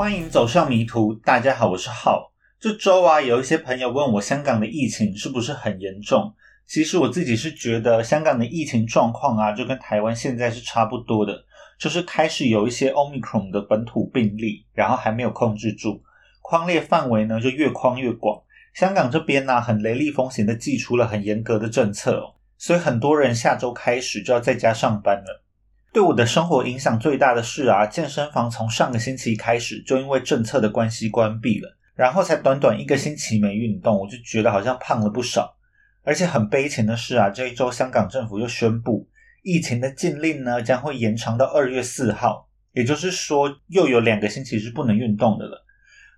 欢迎走上迷途。大家好，我是浩。这周啊，有一些朋友问我香港的疫情是不是很严重？其实我自己是觉得香港的疫情状况啊，就跟台湾现在是差不多的，就是开始有一些 Omicron 的本土病例，然后还没有控制住，框列范围呢就越框越广。香港这边呢，很雷厉风行的寄出了很严格的政策哦，所以很多人下周开始就要在家上班了。对我的生活影响最大的是啊，健身房从上个星期开始就因为政策的关系关闭了，然后才短短一个星期没运动，我就觉得好像胖了不少。而且很悲情的是啊，这一周香港政府又宣布，疫情的禁令呢将会延长到二月四号，也就是说又有两个星期是不能运动的了。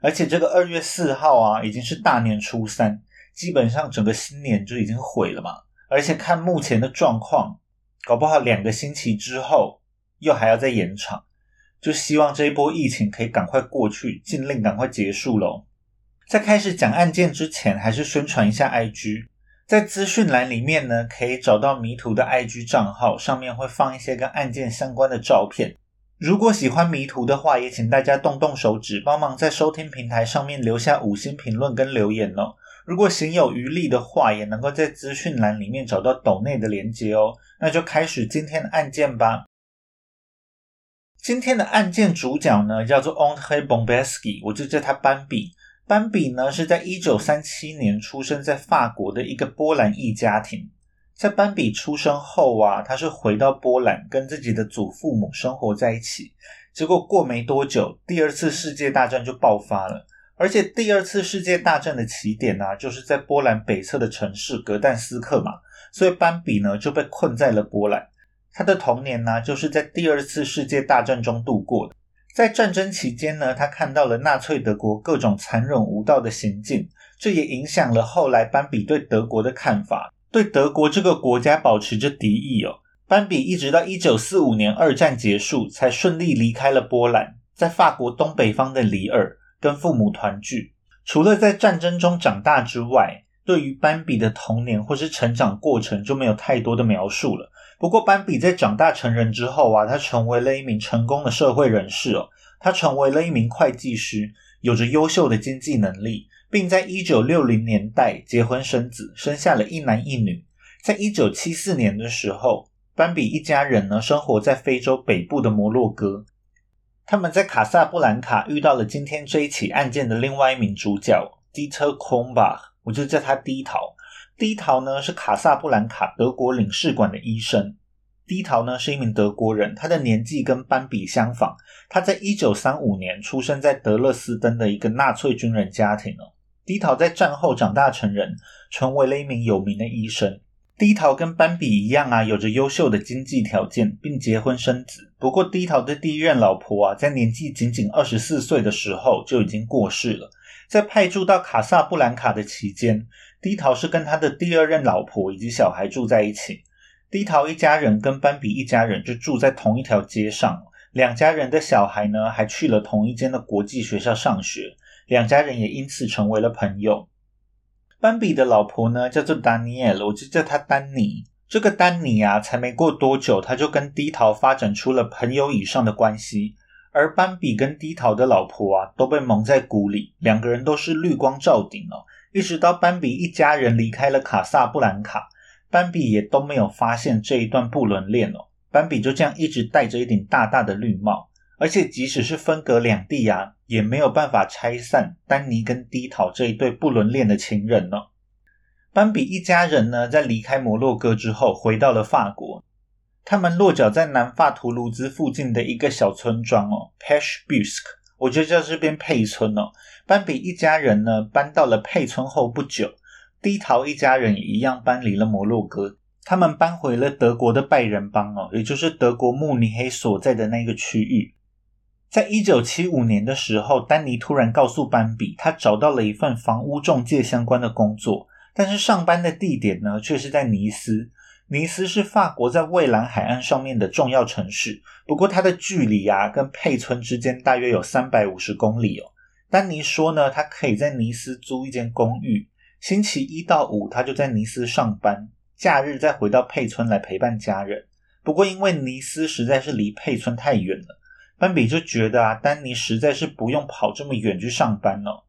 而且这个二月四号啊，已经是大年初三，基本上整个新年就已经毁了嘛。而且看目前的状况。搞不好两个星期之后又还要再延长，就希望这一波疫情可以赶快过去，禁令赶快结束喽。在开始讲案件之前，还是宣传一下 IG，在资讯栏里面呢，可以找到迷途的 IG 账号，上面会放一些跟案件相关的照片。如果喜欢迷途的话，也请大家动动手指，帮忙在收听平台上面留下五星评论跟留言哦。如果行有余力的话，也能够在资讯栏里面找到抖内的连接哦。那就开始今天的案件吧。今天的案件主角呢，叫做 Andre Bombesky，我就叫他斑比。斑比呢是在一九三七年出生在法国的一个波兰裔家庭。在斑比出生后啊，他是回到波兰跟自己的祖父母生活在一起。结果过没多久，第二次世界大战就爆发了。而且第二次世界大战的起点呢，就是在波兰北侧的城市格但斯克嘛。所以斑比呢就被困在了波兰。他的童年呢就是在第二次世界大战中度过的。在战争期间呢，他看到了纳粹德国各种残忍无道的行径，这也影响了后来斑比对德国的看法，对德国这个国家保持着敌意哦。斑比一直到一九四五年二战结束，才顺利离开了波兰，在法国东北方的里尔跟父母团聚。除了在战争中长大之外，对于斑比的童年或是成长过程就没有太多的描述了。不过，斑比在长大成人之后啊，他成为了一名成功的社会人士哦。他成为了一名会计师，有着优秀的经济能力，并在一九六零年代结婚生子，生下了一男一女。在一九七四年的时候，斑比一家人呢生活在非洲北部的摩洛哥。他们在卡萨布兰卡遇到了今天这一起案件的另外一名主角迪特·空巴。我就叫他低桃。低桃呢是卡萨布兰卡德国领事馆的医生。低桃呢是一名德国人，他的年纪跟斑比相仿。他在一九三五年出生在德勒斯登的一个纳粹军人家庭哦。低桃在战后长大成人，成为了一名有名的医生。低桃跟斑比一样啊，有着优秀的经济条件，并结婚生子。不过低桃的第一任老婆啊，在年纪仅仅二十四岁的时候就已经过世了。在派驻到卡萨布兰卡的期间，低桃是跟他的第二任老婆以及小孩住在一起。低桃一家人跟斑比一家人就住在同一条街上，两家人的小孩呢还去了同一间的国际学校上学，两家人也因此成为了朋友。斑比的老婆呢叫做丹尼尔，我就叫她丹尼。这个丹尼啊，才没过多久，他就跟低桃发展出了朋友以上的关系。而斑比跟低桃的老婆啊，都被蒙在鼓里，两个人都是绿光照顶哦。一直到斑比一家人离开了卡萨布兰卡，斑比也都没有发现这一段不伦恋哦。斑比就这样一直戴着一顶大大的绿帽，而且即使是分隔两地啊，也没有办法拆散丹尼跟低陶这一对不伦恋的情人呢。斑比一家人呢，在离开摩洛哥之后，回到了法国。他们落脚在南法图卢兹附近的一个小村庄哦 p e s h b u s k 我就叫这边佩村哦。斑比一家人呢搬到了佩村后不久，低陶一家人也一样搬离了摩洛哥，他们搬回了德国的拜仁邦哦，也就是德国慕尼黑所在的那个区域。在一九七五年的时候，丹尼突然告诉斑比，他找到了一份房屋中介相关的工作，但是上班的地点呢却是在尼斯。尼斯是法国在蔚蓝海岸上面的重要城市，不过它的距离啊，跟佩村之间大约有三百五十公里哦。丹尼说呢，他可以在尼斯租一间公寓，星期一到五他就在尼斯上班，假日再回到佩村来陪伴家人。不过因为尼斯实在是离佩村太远了，斑比就觉得啊，丹尼实在是不用跑这么远去上班了。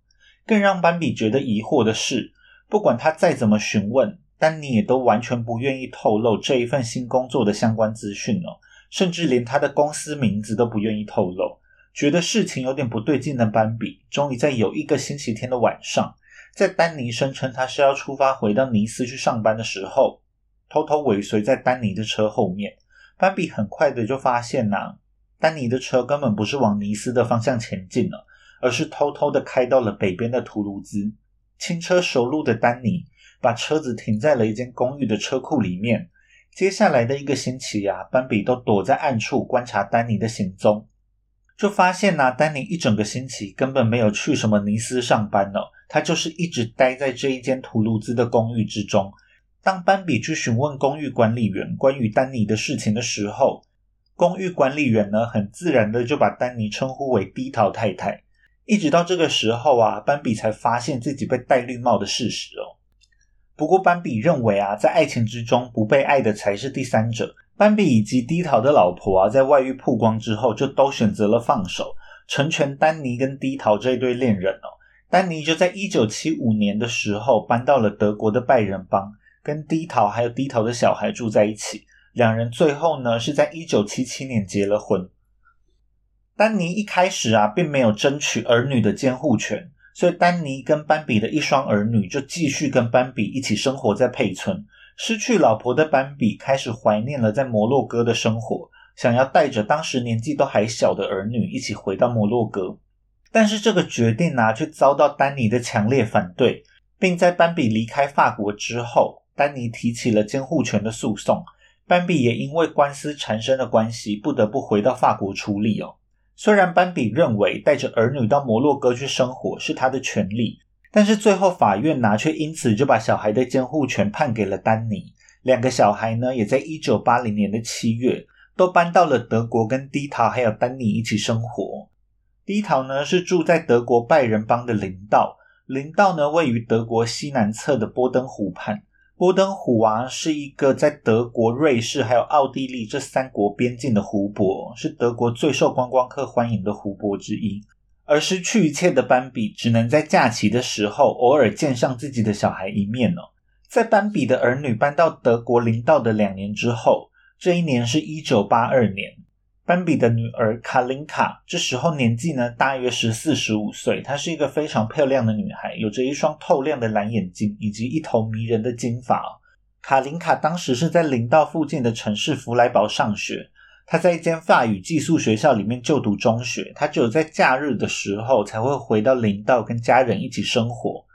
更让斑比觉得疑惑的是，不管他再怎么询问，丹尼也都完全不愿意透露这一份新工作的相关资讯哦，甚至连他的公司名字都不愿意透露。觉得事情有点不对劲的斑比，终于在有一个星期天的晚上，在丹尼声称他是要出发回到尼斯去上班的时候，偷偷尾随在丹尼的车后面。斑比很快的就发现呐，丹尼的车根本不是往尼斯的方向前进了。而是偷偷的开到了北边的图卢兹，轻车熟路的丹尼把车子停在了一间公寓的车库里面。接下来的一个星期啊，斑比都躲在暗处观察丹尼的行踪，就发现呐，丹尼一整个星期根本没有去什么尼斯上班了，他就是一直待在这一间图卢兹的公寓之中。当斑比去询问公寓管理员关于丹尼的事情的时候，公寓管理员呢，很自然的就把丹尼称呼为低桃太太。一直到这个时候啊，斑比才发现自己被戴绿帽的事实哦。不过斑比认为啊，在爱情之中不被爱的才是第三者。斑比以及低桃的老婆啊，在外遇曝光之后，就都选择了放手，成全丹尼跟低桃这一对恋人哦。丹尼就在一九七五年的时候搬到了德国的拜仁邦，跟低桃还有低桃的小孩住在一起。两人最后呢，是在一九七七年结了婚。丹尼一开始啊，并没有争取儿女的监护权，所以丹尼跟斑比的一双儿女就继续跟斑比一起生活在佩村。失去老婆的斑比开始怀念了在摩洛哥的生活，想要带着当时年纪都还小的儿女一起回到摩洛哥。但是这个决定呢，却遭到丹尼的强烈反对，并在斑比离开法国之后，丹尼提起了监护权的诉讼。斑比也因为官司缠身的关系，不得不回到法国处理哦。虽然斑比认为带着儿女到摩洛哥去生活是他的权利，但是最后法院拿却因此就把小孩的监护权判给了丹尼。两个小孩呢也在一九八零年的七月都搬到了德国，跟低桃还有丹尼一起生活。低桃呢是住在德国拜仁邦的林道，林道呢位于德国西南侧的波登湖畔。波登湖啊，是一个在德国、瑞士还有奥地利这三国边境的湖泊，是德国最受观光客欢迎的湖泊之一。而失去一切的斑比，只能在假期的时候偶尔见上自己的小孩一面了。在斑比的儿女搬到德国林道的两年之后，这一年是一九八二年。斑比的女儿卡琳卡，这时候年纪呢大约十四十五岁。她是一个非常漂亮的女孩，有着一双透亮的蓝眼睛以及一头迷人的金发。卡琳卡当时是在林道附近的城市弗莱堡上学，她在一间法语寄宿学校里面就读中学。她只有在假日的时候才会回到林道跟家人一起生活。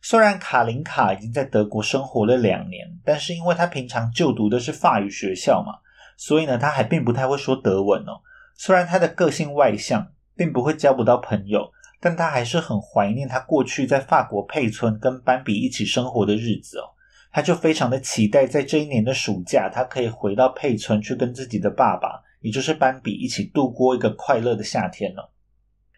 虽然卡琳卡已经在德国生活了两年，但是因为她平常就读的是法语学校嘛。所以呢，他还并不太会说德文哦。虽然他的个性外向，并不会交不到朋友，但他还是很怀念他过去在法国佩村跟斑比一起生活的日子哦。他就非常的期待在这一年的暑假，他可以回到佩村去跟自己的爸爸，也就是斑比一起度过一个快乐的夏天了。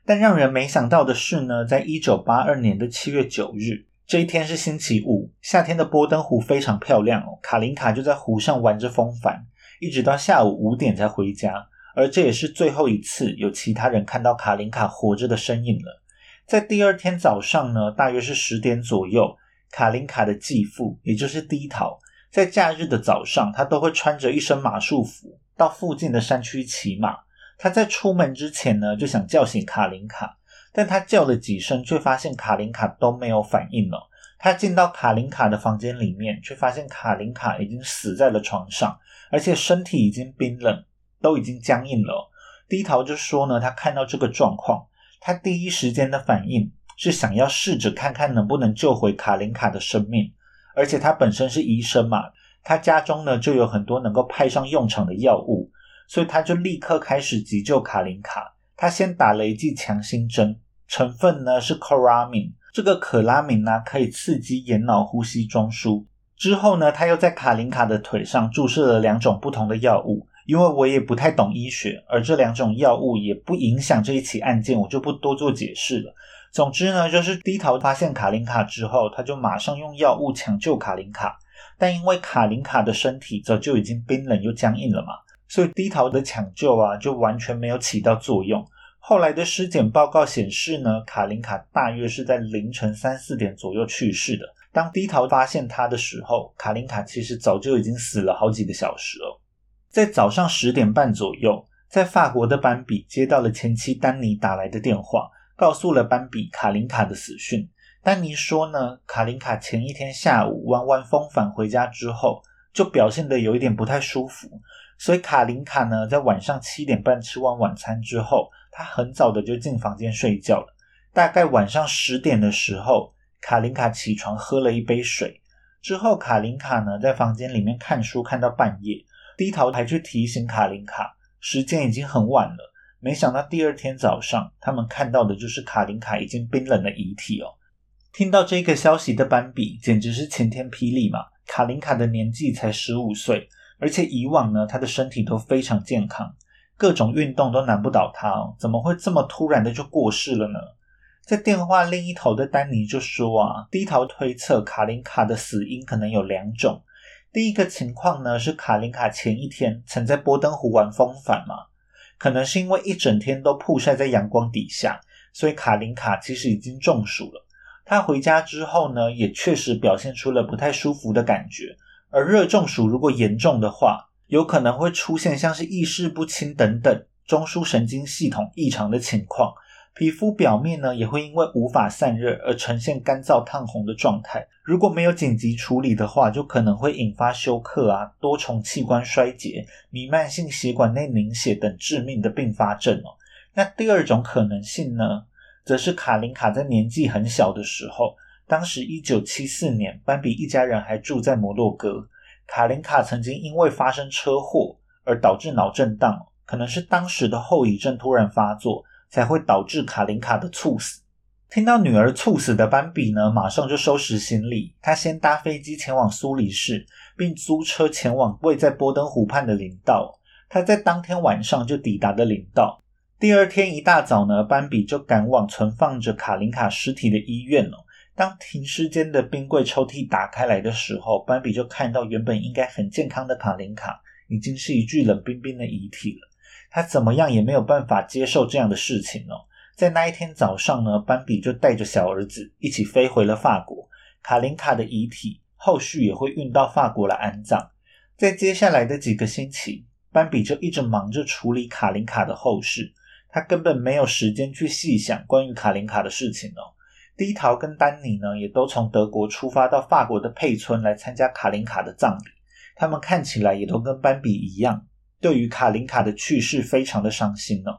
但让人没想到的是呢，在一九八二年的七月九日这一天是星期五，夏天的波登湖非常漂亮哦。卡琳卡就在湖上玩着风帆。一直到下午五点才回家，而这也是最后一次有其他人看到卡琳卡活着的身影了。在第二天早上呢，大约是十点左右，卡琳卡的继父，也就是低桃，在假日的早上，他都会穿着一身马术服到附近的山区骑马。他在出门之前呢，就想叫醒卡琳卡，但他叫了几声，却发现卡琳卡都没有反应了。他进到卡琳卡的房间里面，却发现卡琳卡已经死在了床上。而且身体已经冰冷，都已经僵硬了。低头就说呢，他看到这个状况，他第一时间的反应是想要试着看看能不能救回卡琳卡的生命。而且他本身是医生嘛，他家中呢就有很多能够派上用场的药物，所以他就立刻开始急救卡琳卡。他先打了一剂强心针，成分呢是可拉敏，这个可拉敏呢可以刺激眼脑呼吸中枢。之后呢，他又在卡琳卡的腿上注射了两种不同的药物。因为我也不太懂医学，而这两种药物也不影响这一起案件，我就不多做解释了。总之呢，就是低头发现卡琳卡之后，他就马上用药物抢救卡琳卡。但因为卡琳卡的身体早就已经冰冷又僵硬了嘛，所以低头的抢救啊就完全没有起到作用。后来的尸检报告显示呢，卡琳卡大约是在凌晨三四点左右去世的。当低头发现他的时候，卡琳卡其实早就已经死了好几个小时了。在早上十点半左右，在法国的班比接到了前妻丹尼打来的电话，告诉了班比卡琳卡的死讯。丹尼说呢，卡琳卡前一天下午玩完风返回家之后，就表现得有一点不太舒服，所以卡琳卡呢在晚上七点半吃完晚餐之后。他很早的就进房间睡觉了，大概晚上十点的时候，卡琳卡起床喝了一杯水之后，卡琳卡呢在房间里面看书看到半夜，低头还去提醒卡琳卡，时间已经很晚了。没想到第二天早上，他们看到的就是卡琳卡已经冰冷的遗体哦。听到这个消息的斑比简直是晴天霹雳嘛！卡琳卡的年纪才十五岁，而且以往呢，她的身体都非常健康。各种运动都难不倒他哦，怎么会这么突然的就过世了呢？在电话另一头的丹尼就说啊，低头推测卡琳卡的死因可能有两种。第一个情况呢是卡琳卡前一天曾在波登湖玩风帆嘛，可能是因为一整天都曝晒在阳光底下，所以卡琳卡其实已经中暑了。他回家之后呢，也确实表现出了不太舒服的感觉。而热中暑如果严重的话，有可能会出现像是意识不清等等中枢神经系统异常的情况，皮肤表面呢也会因为无法散热而呈现干燥烫红的状态。如果没有紧急处理的话，就可能会引发休克啊、多重器官衰竭、弥漫性血管内凝血等致命的并发症哦。那第二种可能性呢，则是卡琳卡在年纪很小的时候，当时一九七四年，斑比一家人还住在摩洛哥。卡琳卡曾经因为发生车祸而导致脑震荡，可能是当时的后遗症突然发作，才会导致卡琳卡的猝死。听到女儿猝死的斑比呢，马上就收拾行李，他先搭飞机前往苏黎世，并租车前往位在波登湖畔的林道。他在当天晚上就抵达了林道。第二天一大早呢，斑比就赶往存放着卡琳卡尸体的医院了。当停尸间的冰柜抽屉打开来的时候，斑比就看到原本应该很健康的卡琳卡，已经是一具冷冰冰的遗体了。他怎么样也没有办法接受这样的事情哦。在那一天早上呢，斑比就带着小儿子一起飞回了法国。卡琳卡的遗体后续也会运到法国来安葬。在接下来的几个星期，斑比就一直忙着处理卡琳卡的后事，他根本没有时间去细想关于卡琳卡的事情哦。低桃跟丹尼呢，也都从德国出发到法国的佩村来参加卡琳卡的葬礼。他们看起来也都跟斑比一样，对于卡琳卡的去世非常的伤心呢。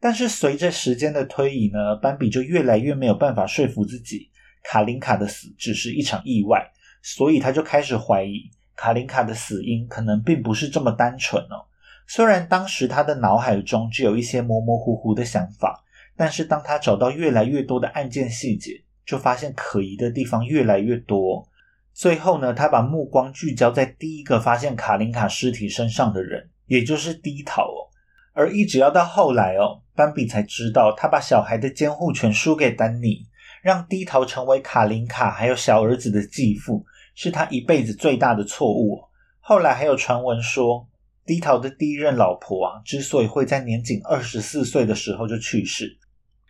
但是随着时间的推移呢，斑比就越来越没有办法说服自己，卡琳卡的死只是一场意外，所以他就开始怀疑卡琳卡的死因可能并不是这么单纯哦。虽然当时他的脑海中只有一些模模糊糊的想法。但是当他找到越来越多的案件细节，就发现可疑的地方越来越多。最后呢，他把目光聚焦在第一个发现卡琳卡尸体身上的人，也就是低桃哦。而一直要到后来哦，斑比才知道，他把小孩的监护权输给丹尼，让低桃成为卡琳卡还有小儿子的继父，是他一辈子最大的错误。后来还有传闻说，低桃的第一任老婆啊，之所以会在年仅二十四岁的时候就去世。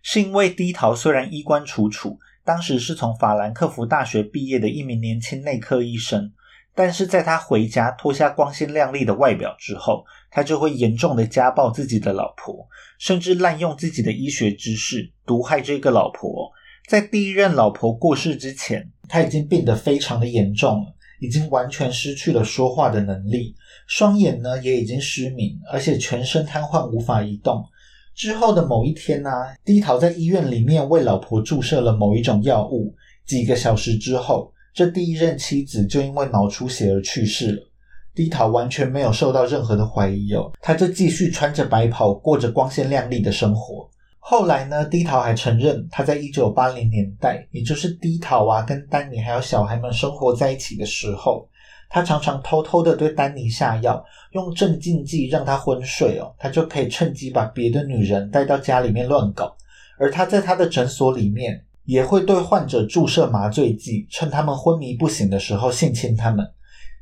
是因为低桃虽然衣冠楚楚，当时是从法兰克福大学毕业的一名年轻内科医生，但是在他回家脱下光鲜亮丽的外表之后，他就会严重的家暴自己的老婆，甚至滥用自己的医学知识毒害这个老婆。在第一任老婆过世之前，他已经病得非常的严重了，已经完全失去了说话的能力，双眼呢也已经失明，而且全身瘫痪，无法移动。之后的某一天呢，低头在医院里面为老婆注射了某一种药物。几个小时之后，这第一任妻子就因为脑出血而去世了。低桃完全没有受到任何的怀疑哦，他就继续穿着白袍，过着光鲜亮丽的生活。后来呢，低桃还承认，他在一九八零年代，也就是低桃啊跟丹尼还有小孩们生活在一起的时候。他常常偷偷的对丹尼下药，用镇静剂让他昏睡哦，他就可以趁机把别的女人带到家里面乱搞。而他在他的诊所里面也会对患者注射麻醉剂，趁他们昏迷不醒的时候性侵他们。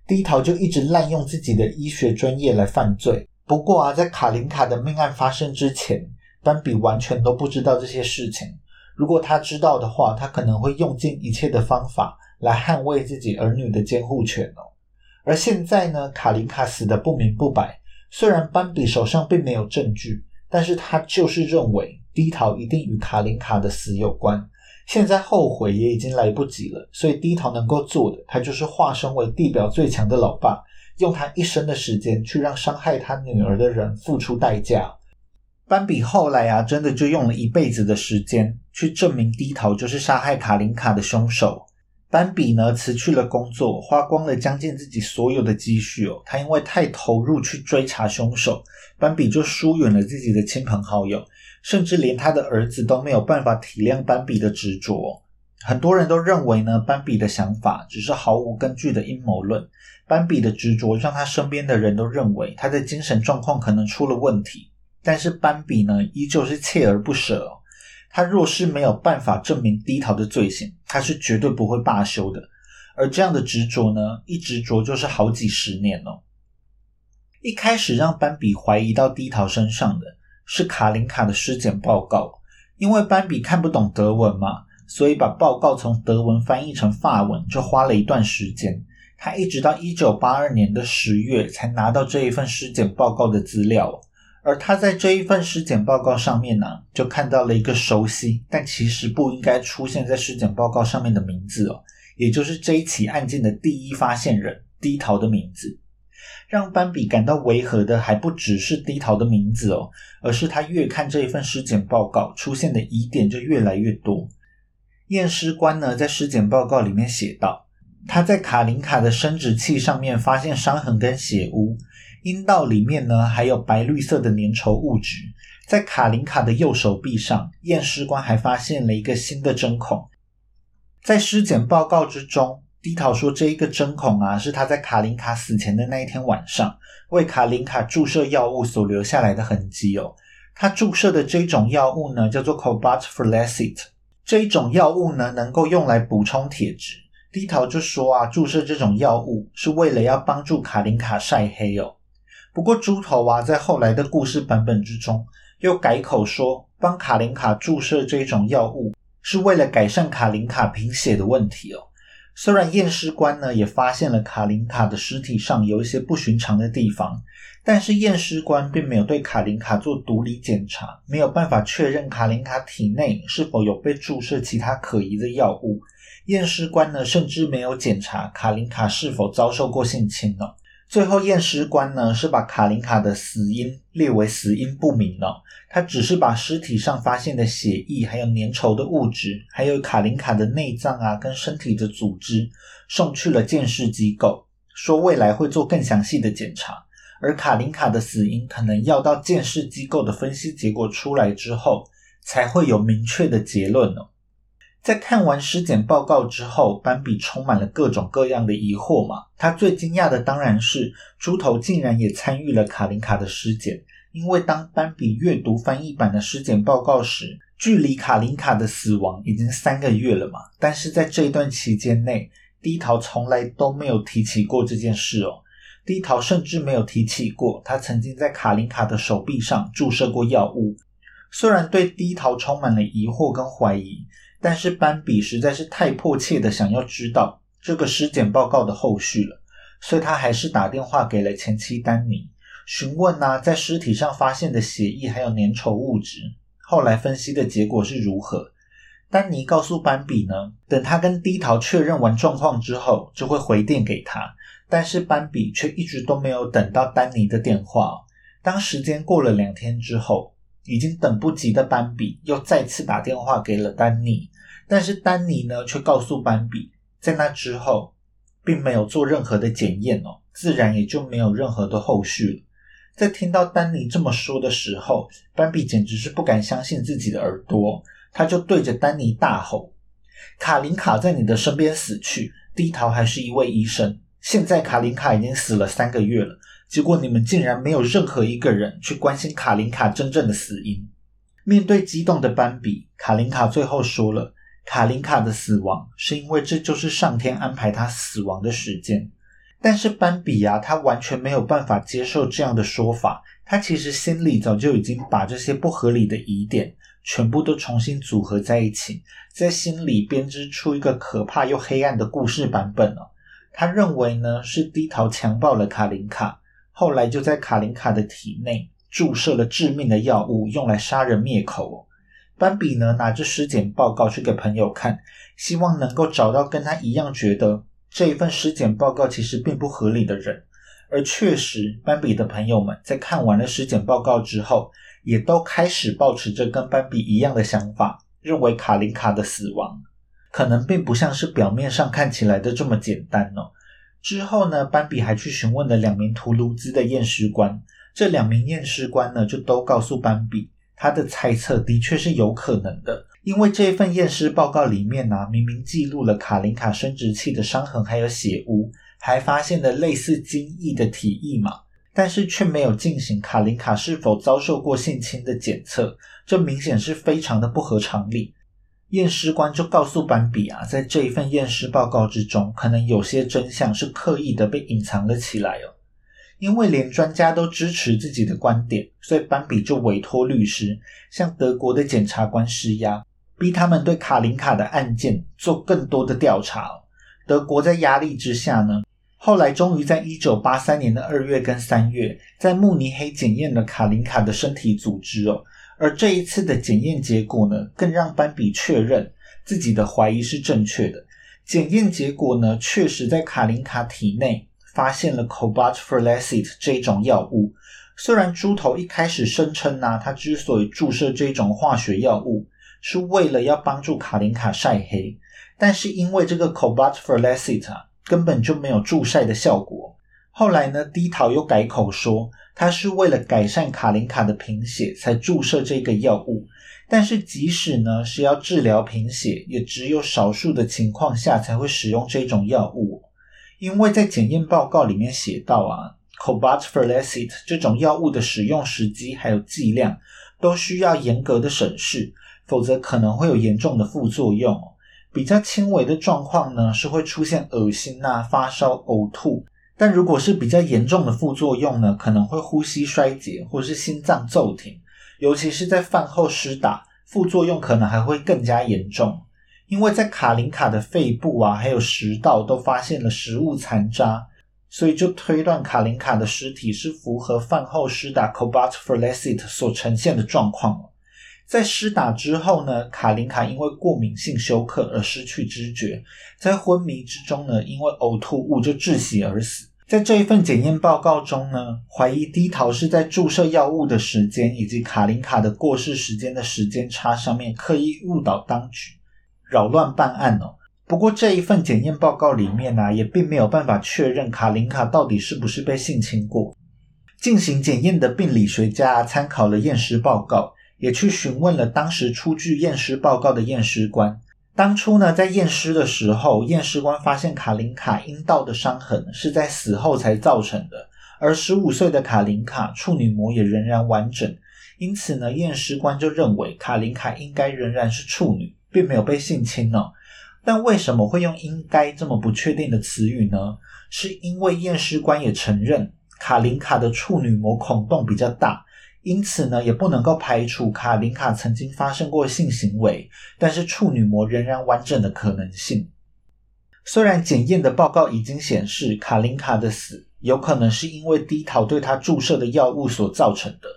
低桃就一直滥用自己的医学专业来犯罪，不过啊，在卡琳卡的命案发生之前，斑比完全都不知道这些事情。如果他知道的话，他可能会用尽一切的方法来捍卫自己儿女的监护权哦。而现在呢，卡琳卡死的不明不白，虽然斑比手上并没有证据，但是他就是认为低桃一定与卡琳卡的死有关。现在后悔也已经来不及了，所以低头能够做的，他就是化身为地表最强的老爸，用他一生的时间去让伤害他女儿的人付出代价。斑比后来啊，真的就用了一辈子的时间去证明低头就是杀害卡琳卡的凶手。斑比呢辞去了工作，花光了将近自己所有的积蓄哦。他因为太投入去追查凶手，斑比就疏远了自己的亲朋好友，甚至连他的儿子都没有办法体谅斑比的执着。很多人都认为呢，斑比的想法只是毫无根据的阴谋论。斑比的执着让他身边的人都认为他的精神状况可能出了问题。但是斑比呢，依旧是锲而不舍。他若是没有办法证明低桃的罪行，他是绝对不会罢休的。而这样的执着呢，一执着就是好几十年哦。一开始让斑比怀疑到低桃身上的是卡琳卡的尸检报告，因为斑比看不懂德文嘛，所以把报告从德文翻译成法文就花了一段时间。他一直到一九八二年的十月才拿到这一份尸检报告的资料。而他在这一份尸检报告上面呢，就看到了一个熟悉但其实不应该出现在尸检报告上面的名字哦，也就是这一起案件的第一发现人低桃的名字。让斑比感到违和的还不只是低桃的名字哦，而是他越看这一份尸检报告，出现的疑点就越来越多。验尸官呢，在尸检报告里面写道，他在卡琳卡的生殖器上面发现伤痕跟血污。阴道里面呢，还有白绿色的粘稠物质。在卡琳卡的右手臂上，验尸官还发现了一个新的针孔。在尸检报告之中，低桃说，这一个针孔啊，是他在卡琳卡死前的那一天晚上为卡琳卡注射药物所留下来的痕迹哦。他注射的这种药物呢，叫做 cobalt f l a c i t 这一种药物呢，能够用来补充铁质。低桃就说啊，注射这种药物是为了要帮助卡琳卡晒黑哦。不过，猪头啊，在后来的故事版本之中，又改口说，帮卡琳卡注射这种药物，是为了改善卡琳卡贫血的问题哦。虽然验尸官呢也发现了卡琳卡的尸体上有一些不寻常的地方，但是验尸官并没有对卡琳卡做毒理检查，没有办法确认卡琳卡体内是否有被注射其他可疑的药物。验尸官呢，甚至没有检查卡琳卡是否遭受过性侵呢。最后，验尸官呢是把卡琳卡的死因列为死因不明了。他只是把尸体上发现的血液、还有粘稠的物质，还有卡琳卡的内脏啊跟身体的组织送去了鉴识机构，说未来会做更详细的检查。而卡琳卡的死因可能要到鉴识机构的分析结果出来之后，才会有明确的结论哦。在看完尸检报告之后，斑比充满了各种各样的疑惑嘛。他最惊讶的当然是猪头竟然也参与了卡琳卡的尸检，因为当斑比阅读翻译版的尸检报告时，距离卡琳卡的死亡已经三个月了嘛。但是在这一段期间内，低桃从来都没有提起过这件事哦。低桃甚至没有提起过他曾经在卡琳卡的手臂上注射过药物。虽然对低桃充满了疑惑跟怀疑。但是斑比实在是太迫切的想要知道这个尸检报告的后续了，所以他还是打电话给了前妻丹尼，询问呢在尸体上发现的血液还有粘稠物质，后来分析的结果是如何。丹尼告诉斑比呢，等他跟低桃确认完状况之后，就会回电给他。但是斑比却一直都没有等到丹尼的电话。当时间过了两天之后，已经等不及的斑比又再次打电话给了丹尼。但是丹尼呢，却告诉斑比，在那之后，并没有做任何的检验哦，自然也就没有任何的后续了。在听到丹尼这么说的时候，斑比简直是不敢相信自己的耳朵，他就对着丹尼大吼：“卡琳卡在你的身边死去，低头还是一位医生。现在卡琳卡已经死了三个月了，结果你们竟然没有任何一个人去关心卡琳卡真正的死因。”面对激动的斑比，卡琳卡最后说了。卡琳卡的死亡是因为这就是上天安排她死亡的时间。但是斑比啊，他完全没有办法接受这样的说法。他其实心里早就已经把这些不合理的疑点全部都重新组合在一起，在心里编织出一个可怕又黑暗的故事版本了。他认为呢，是低桃强暴了卡琳卡，后来就在卡琳卡的体内注射了致命的药物，用来杀人灭口。哦斑比呢，拿着尸检报告去给朋友看，希望能够找到跟他一样觉得这一份尸检报告其实并不合理的人。而确实，斑比的朋友们在看完了尸检报告之后，也都开始保持着跟斑比一样的想法，认为卡琳卡的死亡可能并不像是表面上看起来的这么简单哦。之后呢，斑比还去询问了两名图卢兹的验尸官，这两名验尸官呢，就都告诉斑比。他的猜测的确是有可能的，因为这份验尸报告里面呢，明明记录了卡琳卡生殖器的伤痕还有血污，还发现了类似精液的体液嘛，但是却没有进行卡琳卡是否遭受过性侵的检测，这明显是非常的不合常理。验尸官就告诉斑比啊，在这一份验尸报告之中，可能有些真相是刻意的被隐藏了起来哦。因为连专家都支持自己的观点，所以斑比就委托律师向德国的检察官施压，逼他们对卡琳卡的案件做更多的调查。德国在压力之下呢，后来终于在一九八三年的二月跟三月，在慕尼黑检验了卡琳卡的身体组织哦。而这一次的检验结果呢，更让斑比确认自己的怀疑是正确的。检验结果呢，确实在卡琳卡体内。发现了 cobalt f l a c i t 这一种药物。虽然猪头一开始声称呢，他之所以注射这种化学药物，是为了要帮助卡琳卡晒黑，但是因为这个 cobalt f l a c i t 根本就没有助晒的效果。后来呢，低桃又改口说，他是为了改善卡琳卡的贫血才注射这个药物。但是即使呢是要治疗贫血，也只有少数的情况下才会使用这种药物。因为在检验报告里面写到啊，cobalt f e r l e c i t 这种药物的使用时机还有剂量都需要严格的审视，否则可能会有严重的副作用。比较轻微的状况呢，是会出现恶心啊、发烧、呕吐；但如果是比较严重的副作用呢，可能会呼吸衰竭或是心脏骤停，尤其是在饭后施打，副作用可能还会更加严重。因为在卡琳卡的肺部啊，还有食道都发现了食物残渣，所以就推断卡琳卡的尸体是符合饭后施打 cobalt f l a c i t 所呈现的状况。在施打之后呢，卡琳卡因为过敏性休克而失去知觉，在昏迷之中呢，因为呕吐物就窒息而死。在这一份检验报告中呢，怀疑低桃是在注射药物的时间以及卡琳卡的过世时间的时间差上面刻意误导当局。扰乱办案哦。不过这一份检验报告里面呢，也并没有办法确认卡琳卡到底是不是被性侵过。进行检验的病理学家参考了验尸报告，也去询问了当时出具验尸报告的验尸官。当初呢，在验尸的时候，验尸官发现卡琳卡阴道的伤痕是在死后才造成的，而十五岁的卡琳卡处女膜也仍然完整，因此呢，验尸官就认为卡琳卡应该仍然是处女。并没有被性侵呢，但为什么会用“应该”这么不确定的词语呢？是因为验尸官也承认卡琳卡的处女膜孔洞比较大，因此呢，也不能够排除卡琳卡曾经发生过性行为，但是处女膜仍然完整的可能性。虽然检验的报告已经显示卡琳卡的死有可能是因为低桃对她注射的药物所造成的。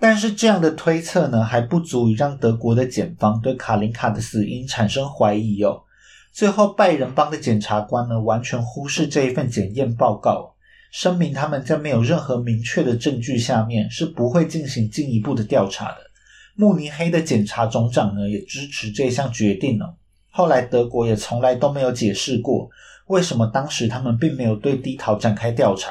但是这样的推测呢，还不足以让德国的检方对卡琳卡的死因产生怀疑哦。最后，拜仁邦的检察官呢，完全忽视这一份检验报告，声明他们在没有任何明确的证据下面是不会进行进一步的调查的。慕尼黑的检察总长呢，也支持这项决定了。后来，德国也从来都没有解释过为什么当时他们并没有对低桃展开调查。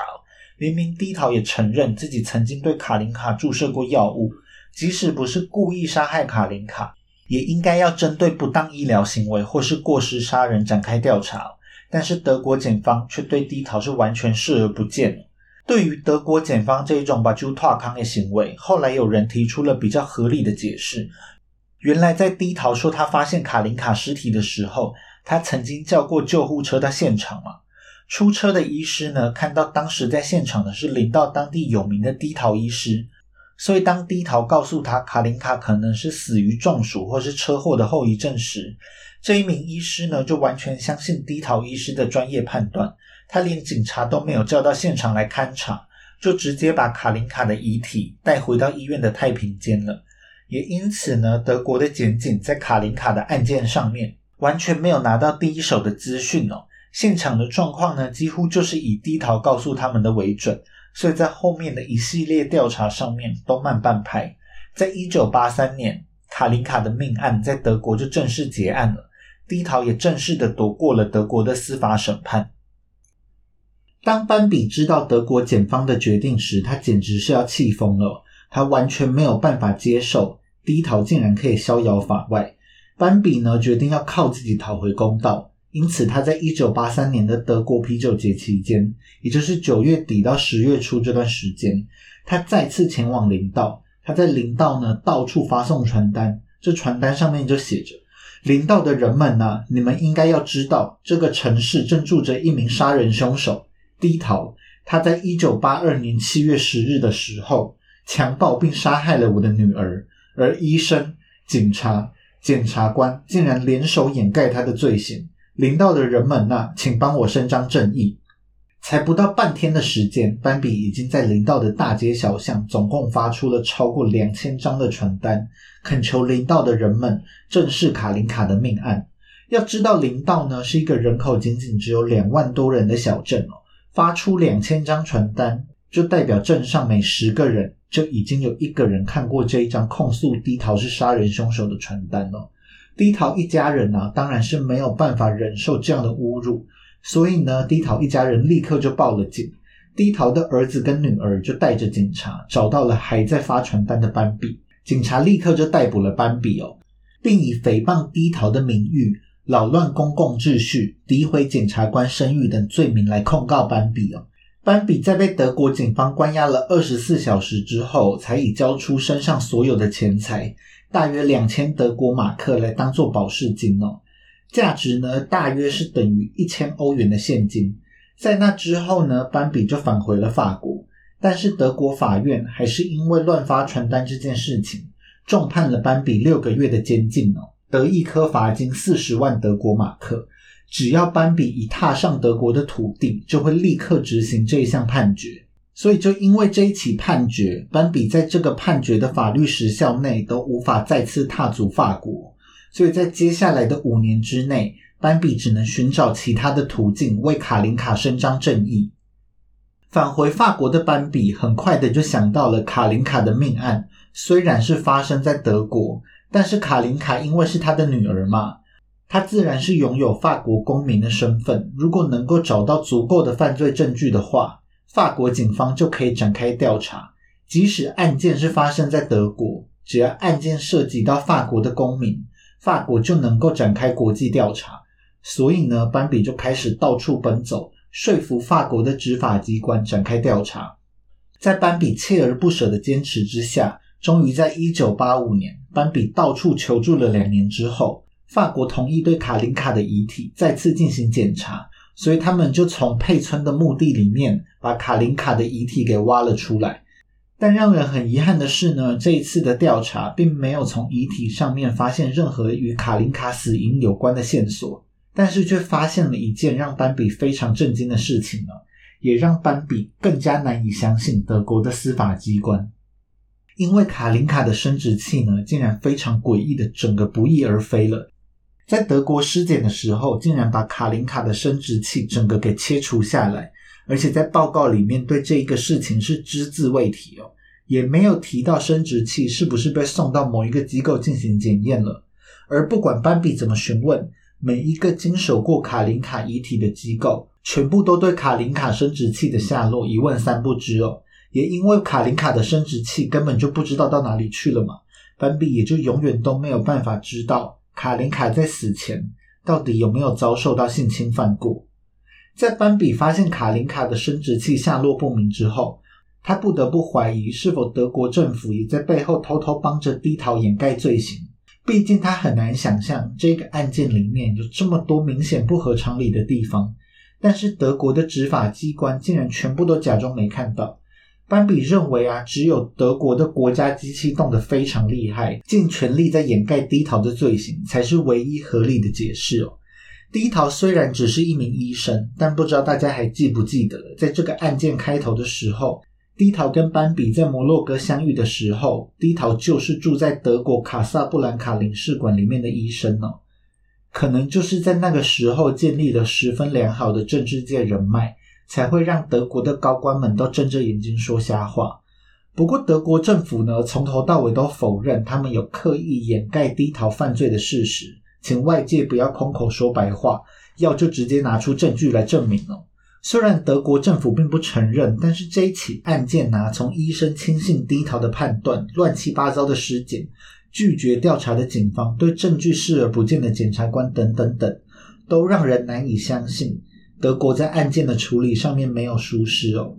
明明低桃也承认自己曾经对卡琳卡注射过药物，即使不是故意杀害卡琳卡，也应该要针对不当医疗行为或是过失杀人展开调查。但是德国检方却对低桃是完全视而不见。对于德国检方这一种把猪拓康的行为，后来有人提出了比较合理的解释。原来在低桃说他发现卡琳卡尸体的时候，他曾经叫过救护车到现场嘛。出车的医师呢，看到当时在现场的是领到当地有名的低桃医师，所以当低桃告诉他卡琳卡可能是死于中暑或是车祸的后遗症时，这一名医师呢就完全相信低桃医师的专业判断，他连警察都没有叫到现场来勘查，就直接把卡琳卡的遗体带回到医院的太平间了。也因此呢，德国的检警在卡琳卡的案件上面完全没有拿到第一手的资讯哦。现场的状况呢，几乎就是以低桃告诉他们的为准，所以在后面的一系列调查上面都慢半拍。在一九八三年，卡琳卡的命案在德国就正式结案了，低桃也正式的躲过了德国的司法审判。当班比知道德国检方的决定时，他简直是要气疯了，他完全没有办法接受低桃竟然可以逍遥法外。班比呢，决定要靠自己讨回公道。因此，他在一九八三年的德国啤酒节期间，也就是九月底到十月初这段时间，他再次前往林道。他在林道呢到处发送传单，这传单上面就写着：“领道的人们呢，你们应该要知道，这个城市正住着一名杀人凶手低头。他在一九八二年七月十日的时候，强暴并杀害了我的女儿，而医生、警察、检察官竟然联手掩盖他的罪行。”领道的人们呐，请帮我伸张正义。才不到半天的时间，斑比已经在林道的大街小巷，总共发出了超过两千张的传单，恳求林道的人们正视卡林卡的命案。要知道，林道呢是一个人口仅仅只有两万多人的小镇哦，发出两千张传单，就代表镇上每十个人就已经有一个人看过这一张控诉低桃是杀人凶手的传单哦。低桃一家人呢，当然是没有办法忍受这样的侮辱，所以呢，低桃一家人立刻就报了警。低桃的儿子跟女儿就带着警察找到了还在发传单的斑比，警察立刻就逮捕了斑比哦，并以诽谤低桃的名誉、扰乱公共秩序、诋毁检察官声誉等罪名来控告斑比哦。斑比在被德国警方关押了二十四小时之后，才以交出身上所有的钱财。大约两千德国马克来当做保释金哦，价值呢大约是等于一千欧元的现金。在那之后呢，斑比就返回了法国，但是德国法院还是因为乱发传单这件事情，重判了斑比六个月的监禁哦，得一颗罚金四十万德国马克。只要斑比一踏上德国的土地，就会立刻执行这一项判决。所以，就因为这一起判决，斑比在这个判决的法律时效内都无法再次踏足法国。所以在接下来的五年之内，斑比只能寻找其他的途径为卡琳卡伸张正义。返回法国的斑比很快的就想到了卡琳卡的命案，虽然是发生在德国，但是卡琳卡因为是他的女儿嘛，他自然是拥有法国公民的身份。如果能够找到足够的犯罪证据的话，法国警方就可以展开调查，即使案件是发生在德国，只要案件涉及到法国的公民，法国就能够展开国际调查。所以呢，斑比就开始到处奔走，说服法国的执法机关展开调查。在斑比锲而不舍的坚持之下，终于在一九八五年，斑比到处求助了两年之后，法国同意对卡琳卡的遗体再次进行检查。所以他们就从佩村的墓地里面把卡琳卡的遗体给挖了出来。但让人很遗憾的是呢，这一次的调查并没有从遗体上面发现任何与卡琳卡死因有关的线索，但是却发现了一件让斑比非常震惊的事情呢，也让斑比更加难以相信德国的司法机关，因为卡琳卡的生殖器呢，竟然非常诡异的整个不翼而飞了。在德国尸检的时候，竟然把卡琳卡的生殖器整个给切除下来，而且在报告里面对这一个事情是只字未提哦，也没有提到生殖器是不是被送到某一个机构进行检验了。而不管斑比怎么询问，每一个经手过卡琳卡遗体的机构，全部都对卡琳卡生殖器的下落一问三不知哦。也因为卡琳卡的生殖器根本就不知道到哪里去了嘛，斑比也就永远都没有办法知道。卡琳卡在死前到底有没有遭受到性侵犯过？在斑比发现卡琳卡的生殖器下落不明之后，他不得不怀疑是否德国政府也在背后偷偷帮着低桃掩盖罪行。毕竟他很难想象这个案件里面有这么多明显不合常理的地方。但是德国的执法机关竟然全部都假装没看到。班比认为啊，只有德国的国家机器动得非常厉害，尽全力在掩盖低桃的罪行，才是唯一合理的解释哦。低桃虽然只是一名医生，但不知道大家还记不记得，在这个案件开头的时候，低桃跟班比在摩洛哥相遇的时候，低桃就是住在德国卡萨布兰卡领事馆里面的医生哦。可能就是在那个时候建立了十分良好的政治界人脉。才会让德国的高官们都睁着眼睛说瞎话。不过，德国政府呢，从头到尾都否认他们有刻意掩盖低逃犯罪的事实，请外界不要空口说白话，要就直接拿出证据来证明哦。虽然德国政府并不承认，但是这一起案件呢，从医生轻信低逃的判断、乱七八糟的尸检、拒绝调查的警方、对证据视而不见的检察官等等等，都让人难以相信。德国在案件的处理上面没有疏失哦。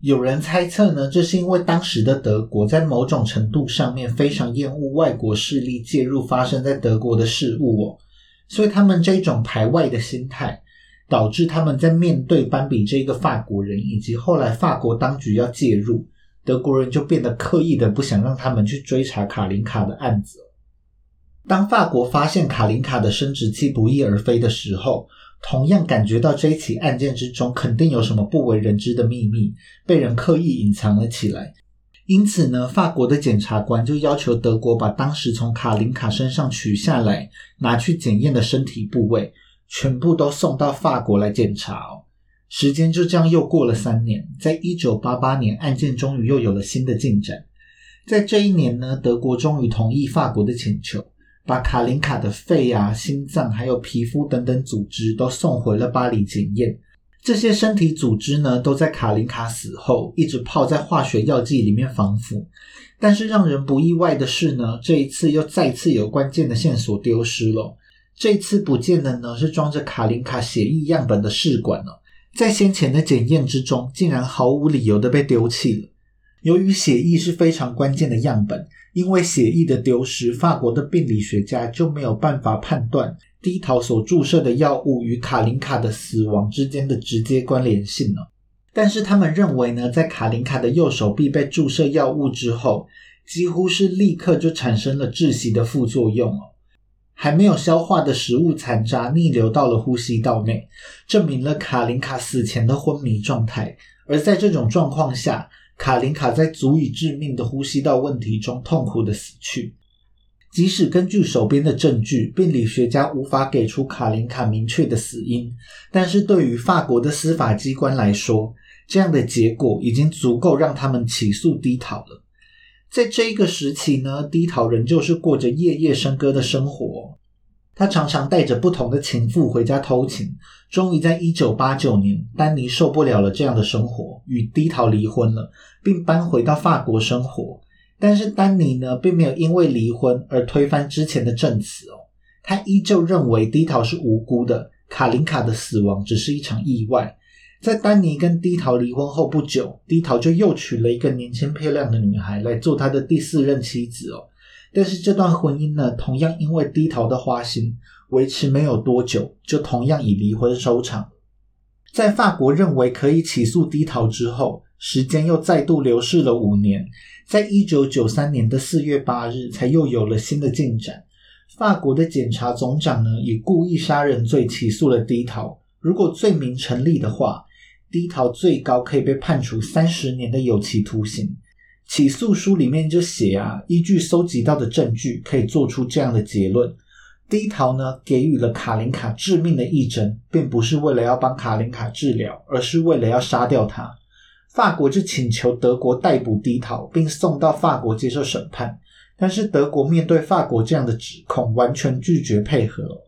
有人猜测呢，这是因为当时的德国在某种程度上面非常厌恶外国势力介入发生在德国的事物哦，所以他们这种排外的心态，导致他们在面对班比这个法国人，以及后来法国当局要介入，德国人就变得刻意的不想让他们去追查卡林卡的案子。当法国发现卡林卡的生殖器不翼而飞的时候。同样感觉到这一起案件之中肯定有什么不为人知的秘密，被人刻意隐藏了起来。因此呢，法国的检察官就要求德国把当时从卡林卡身上取下来拿去检验的身体部位，全部都送到法国来检查。哦，时间就这样又过了三年，在一九八八年，案件终于又有了新的进展。在这一年呢，德国终于同意法国的请求。把卡林卡的肺啊、心脏还有皮肤等等组织都送回了巴黎检验。这些身体组织呢，都在卡林卡死后一直泡在化学药剂里面防腐。但是让人不意外的是呢，这一次又再次有关键的线索丢失了。这次不见的呢，是装着卡林卡血液样本的试管了，在先前的检验之中，竟然毫无理由的被丢弃了。由于血液是非常关键的样本。因为血液的丢失，法国的病理学家就没有办法判断低桃所注射的药物与卡林卡的死亡之间的直接关联性了。但是他们认为呢，在卡林卡的右手臂被注射药物之后，几乎是立刻就产生了窒息的副作用哦。还没有消化的食物残渣逆流到了呼吸道内，证明了卡林卡死前的昏迷状态。而在这种状况下，卡林卡在足以致命的呼吸道问题中痛苦的死去。即使根据手边的证据，病理学家无法给出卡林卡明确的死因，但是对于法国的司法机关来说，这样的结果已经足够让他们起诉低桃了。在这一个时期呢，低桃仍旧是过着夜夜笙歌的生活。他常常带着不同的情妇回家偷情，终于在一九八九年，丹尼受不了了这样的生活，与低桃离婚了，并搬回到法国生活。但是丹尼呢，并没有因为离婚而推翻之前的证词哦，他依旧认为低桃是无辜的，卡琳卡的死亡只是一场意外。在丹尼跟低桃离婚后不久，低桃就又娶了一个年轻漂亮的女孩来做他的第四任妻子哦。但是这段婚姻呢，同样因为低桃的花心，维持没有多久，就同样以离婚收场。在法国认为可以起诉低桃之后，时间又再度流逝了五年，在一九九三年的四月八日，才又有了新的进展。法国的检察总长呢，以故意杀人罪起诉了低桃。如果罪名成立的话，低桃最高可以被判处三十年的有期徒刑。起诉书里面就写啊，依据搜集到的证据，可以做出这样的结论：低桃呢给予了卡林卡致命的一针，并不是为了要帮卡林卡治疗，而是为了要杀掉他。法国就请求德国逮捕低桃，并送到法国接受审判。但是德国面对法国这样的指控，完全拒绝配合。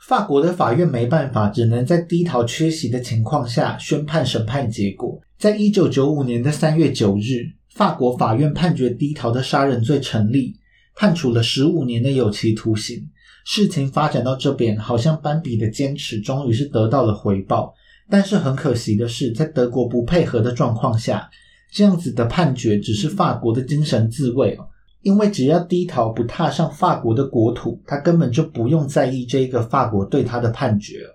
法国的法院没办法，只能在低桃缺席的情况下宣判审判结果。在一九九五年的三月九日，法国法院判决低桃的杀人罪成立，判处了十五年的有期徒刑。事情发展到这边，好像斑比的坚持终于是得到了回报。但是很可惜的是，在德国不配合的状况下，这样子的判决只是法国的精神自卫哦。因为只要低桃不踏上法国的国土，他根本就不用在意这个法国对他的判决。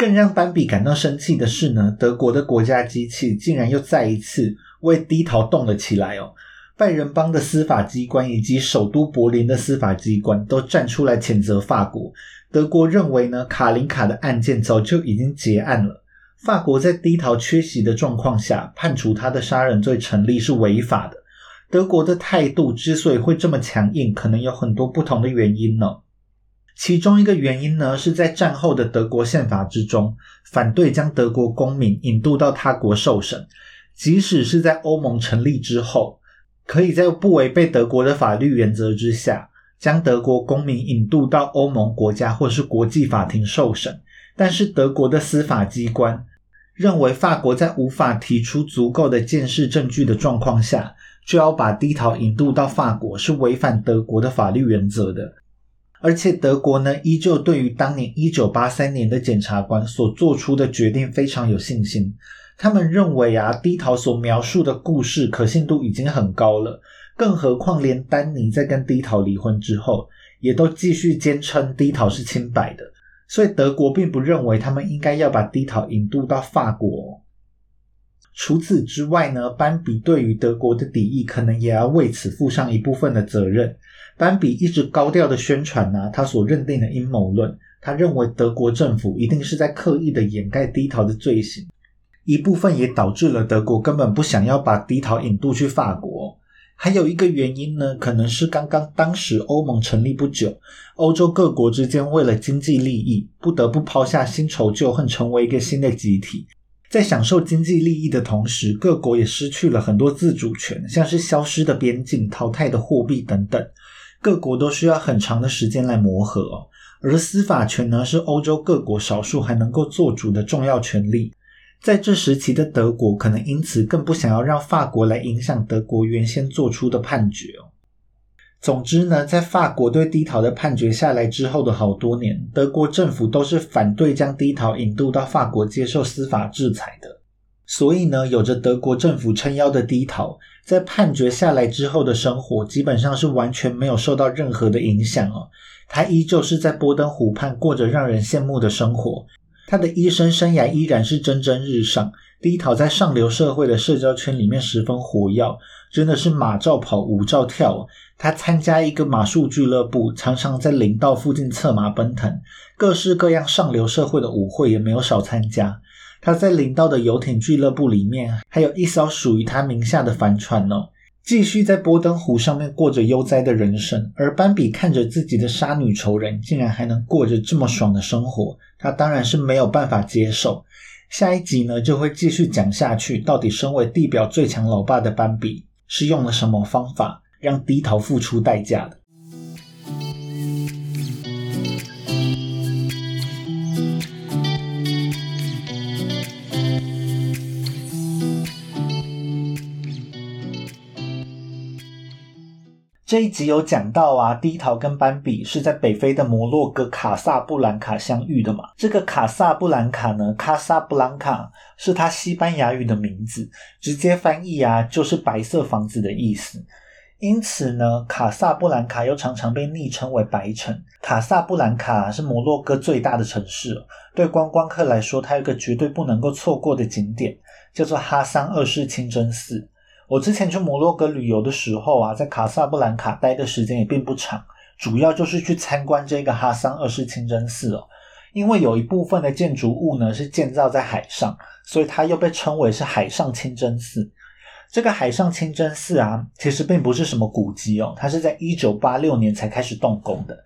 更让斑比感到生气的是呢，德国的国家机器竟然又再一次为低陶动了起来哦。拜仁邦的司法机关以及首都柏林的司法机关都站出来谴责法国。德国认为呢，卡林卡的案件早就已经结案了。法国在低陶缺席的状况下判处他的杀人罪成立是违法的。德国的态度之所以会这么强硬，可能有很多不同的原因呢。其中一个原因呢，是在战后的德国宪法之中，反对将德国公民引渡到他国受审，即使是在欧盟成立之后。可以在不违背德国的法律原则之下，将德国公民引渡到欧盟国家或是国际法庭受审。但是德国的司法机关认为，法国在无法提出足够的监视证据的状况下，就要把低逃引渡到法国，是违反德国的法律原则的。而且德国呢，依旧对于当年一九八三年的检察官所做出的决定非常有信心。他们认为啊，低陶所描述的故事可信度已经很高了，更何况连丹尼在跟低陶离婚之后，也都继续坚称低陶是清白的，所以德国并不认为他们应该要把低陶引渡到法国。除此之外呢，班比对于德国的敌意可能也要为此负上一部分的责任。班比一直高调的宣传呢，他所认定的阴谋论，他认为德国政府一定是在刻意的掩盖低逃的罪行。一部分也导致了德国根本不想要把低逃引渡去法国。还有一个原因呢，可能是刚刚当时欧盟成立不久，欧洲各国之间为了经济利益，不得不抛下新仇旧恨，成为一个新的集体。在享受经济利益的同时，各国也失去了很多自主权，像是消失的边境、淘汰的货币等等。各国都需要很长的时间来磨合。而司法权呢，是欧洲各国少数还能够做主的重要权利。在这时期的德国，可能因此更不想要让法国来影响德国原先做出的判决哦。总之呢，在法国对低陶的判决下来之后的好多年，德国政府都是反对将低陶引渡到法国接受司法制裁的。所以呢，有着德国政府撑腰的低陶，在判决下来之后的生活，基本上是完全没有受到任何的影响哦。他依旧是在波登湖畔过着让人羡慕的生活。他的医生生涯依然是蒸蒸日上。低陶在上流社会的社交圈里面十分活跃，真的是马照跑，舞照跳。他参加一个马术俱乐部，常常在林道附近策马奔腾，各式各样上流社会的舞会也没有少参加。他在领到的游艇俱乐部里面，还有一艘属于他名下的帆船哦。继续在波登湖上面过着悠哉的人生，而斑比看着自己的杀女仇人竟然还能过着这么爽的生活，他当然是没有办法接受。下一集呢就会继续讲下去，到底身为地表最强老爸的斑比是用了什么方法让低头付出代价的。这一集有讲到啊，低陶跟斑比是在北非的摩洛哥卡萨布兰卡相遇的嘛。这个卡萨布兰卡呢，卡萨布兰卡是它西班牙语的名字，直接翻译啊就是白色房子的意思。因此呢，卡萨布兰卡又常常被昵称为白城。卡萨布兰卡是摩洛哥最大的城市，对观光客来说，它有个绝对不能够错过的景点，叫做哈桑二世清真寺。我之前去摩洛哥旅游的时候啊，在卡萨布兰卡待的时间也并不长，主要就是去参观这个哈桑二世清真寺哦。因为有一部分的建筑物呢是建造在海上，所以它又被称为是海上清真寺。这个海上清真寺啊，其实并不是什么古迹哦，它是在一九八六年才开始动工的。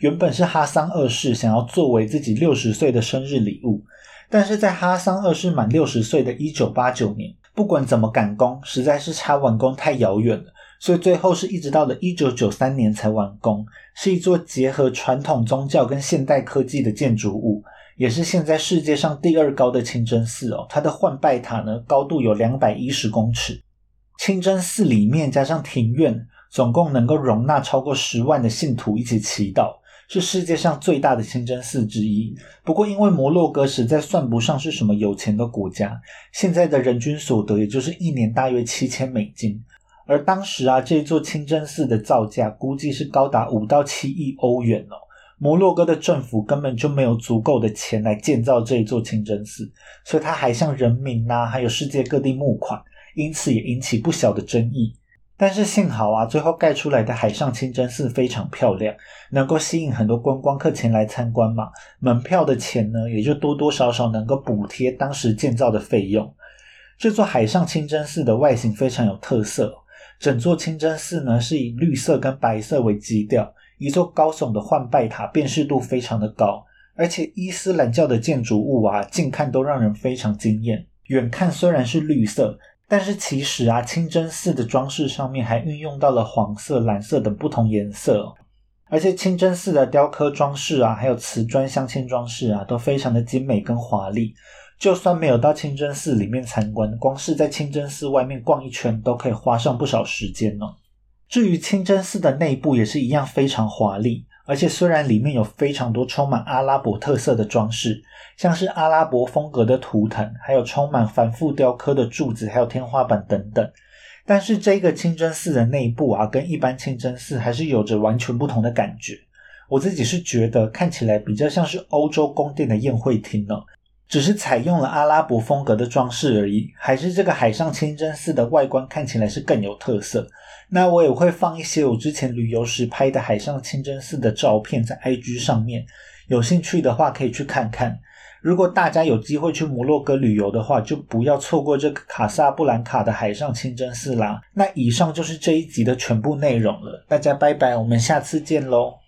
原本是哈桑二世想要作为自己六十岁的生日礼物，但是在哈桑二世满六十岁的一九八九年。不管怎么赶工，实在是差完工太遥远了，所以最后是一直到了一九九三年才完工。是一座结合传统宗教跟现代科技的建筑物，也是现在世界上第二高的清真寺哦。它的换拜塔呢，高度有两百一十公尺。清真寺里面加上庭院，总共能够容纳超过十万的信徒一起祈祷。是世界上最大的清真寺之一。不过，因为摩洛哥实在算不上是什么有钱的国家，现在的人均所得也就是一年大约七千美金。而当时啊，这座清真寺的造价估计是高达五到七亿欧元哦。摩洛哥的政府根本就没有足够的钱来建造这一座清真寺，所以他还向人民呐，还有世界各地募款，因此也引起不小的争议。但是幸好啊，最后盖出来的海上清真寺非常漂亮，能够吸引很多观光客前来参观嘛。门票的钱呢，也就多多少少能够补贴当时建造的费用。这座海上清真寺的外形非常有特色，整座清真寺呢是以绿色跟白色为基调，一座高耸的幻拜塔，辨识度非常的高，而且伊斯兰教的建筑物啊，近看都让人非常惊艳，远看虽然是绿色。但是其实啊，清真寺的装饰上面还运用到了黄色、蓝色等不同颜色，而且清真寺的雕刻装饰啊，还有瓷砖镶嵌装饰啊，都非常的精美跟华丽。就算没有到清真寺里面参观，光是在清真寺外面逛一圈，都可以花上不少时间呢。至于清真寺的内部也是一样非常华丽。而且虽然里面有非常多充满阿拉伯特色的装饰，像是阿拉伯风格的图腾，还有充满繁复雕刻的柱子，还有天花板等等，但是这个清真寺的内部啊，跟一般清真寺还是有着完全不同的感觉。我自己是觉得看起来比较像是欧洲宫殿的宴会厅呢。只是采用了阿拉伯风格的装饰而已，还是这个海上清真寺的外观看起来是更有特色。那我也会放一些我之前旅游时拍的海上清真寺的照片在 IG 上面，有兴趣的话可以去看看。如果大家有机会去摩洛哥旅游的话，就不要错过这个卡萨布兰卡的海上清真寺啦。那以上就是这一集的全部内容了，大家拜拜，我们下次见喽。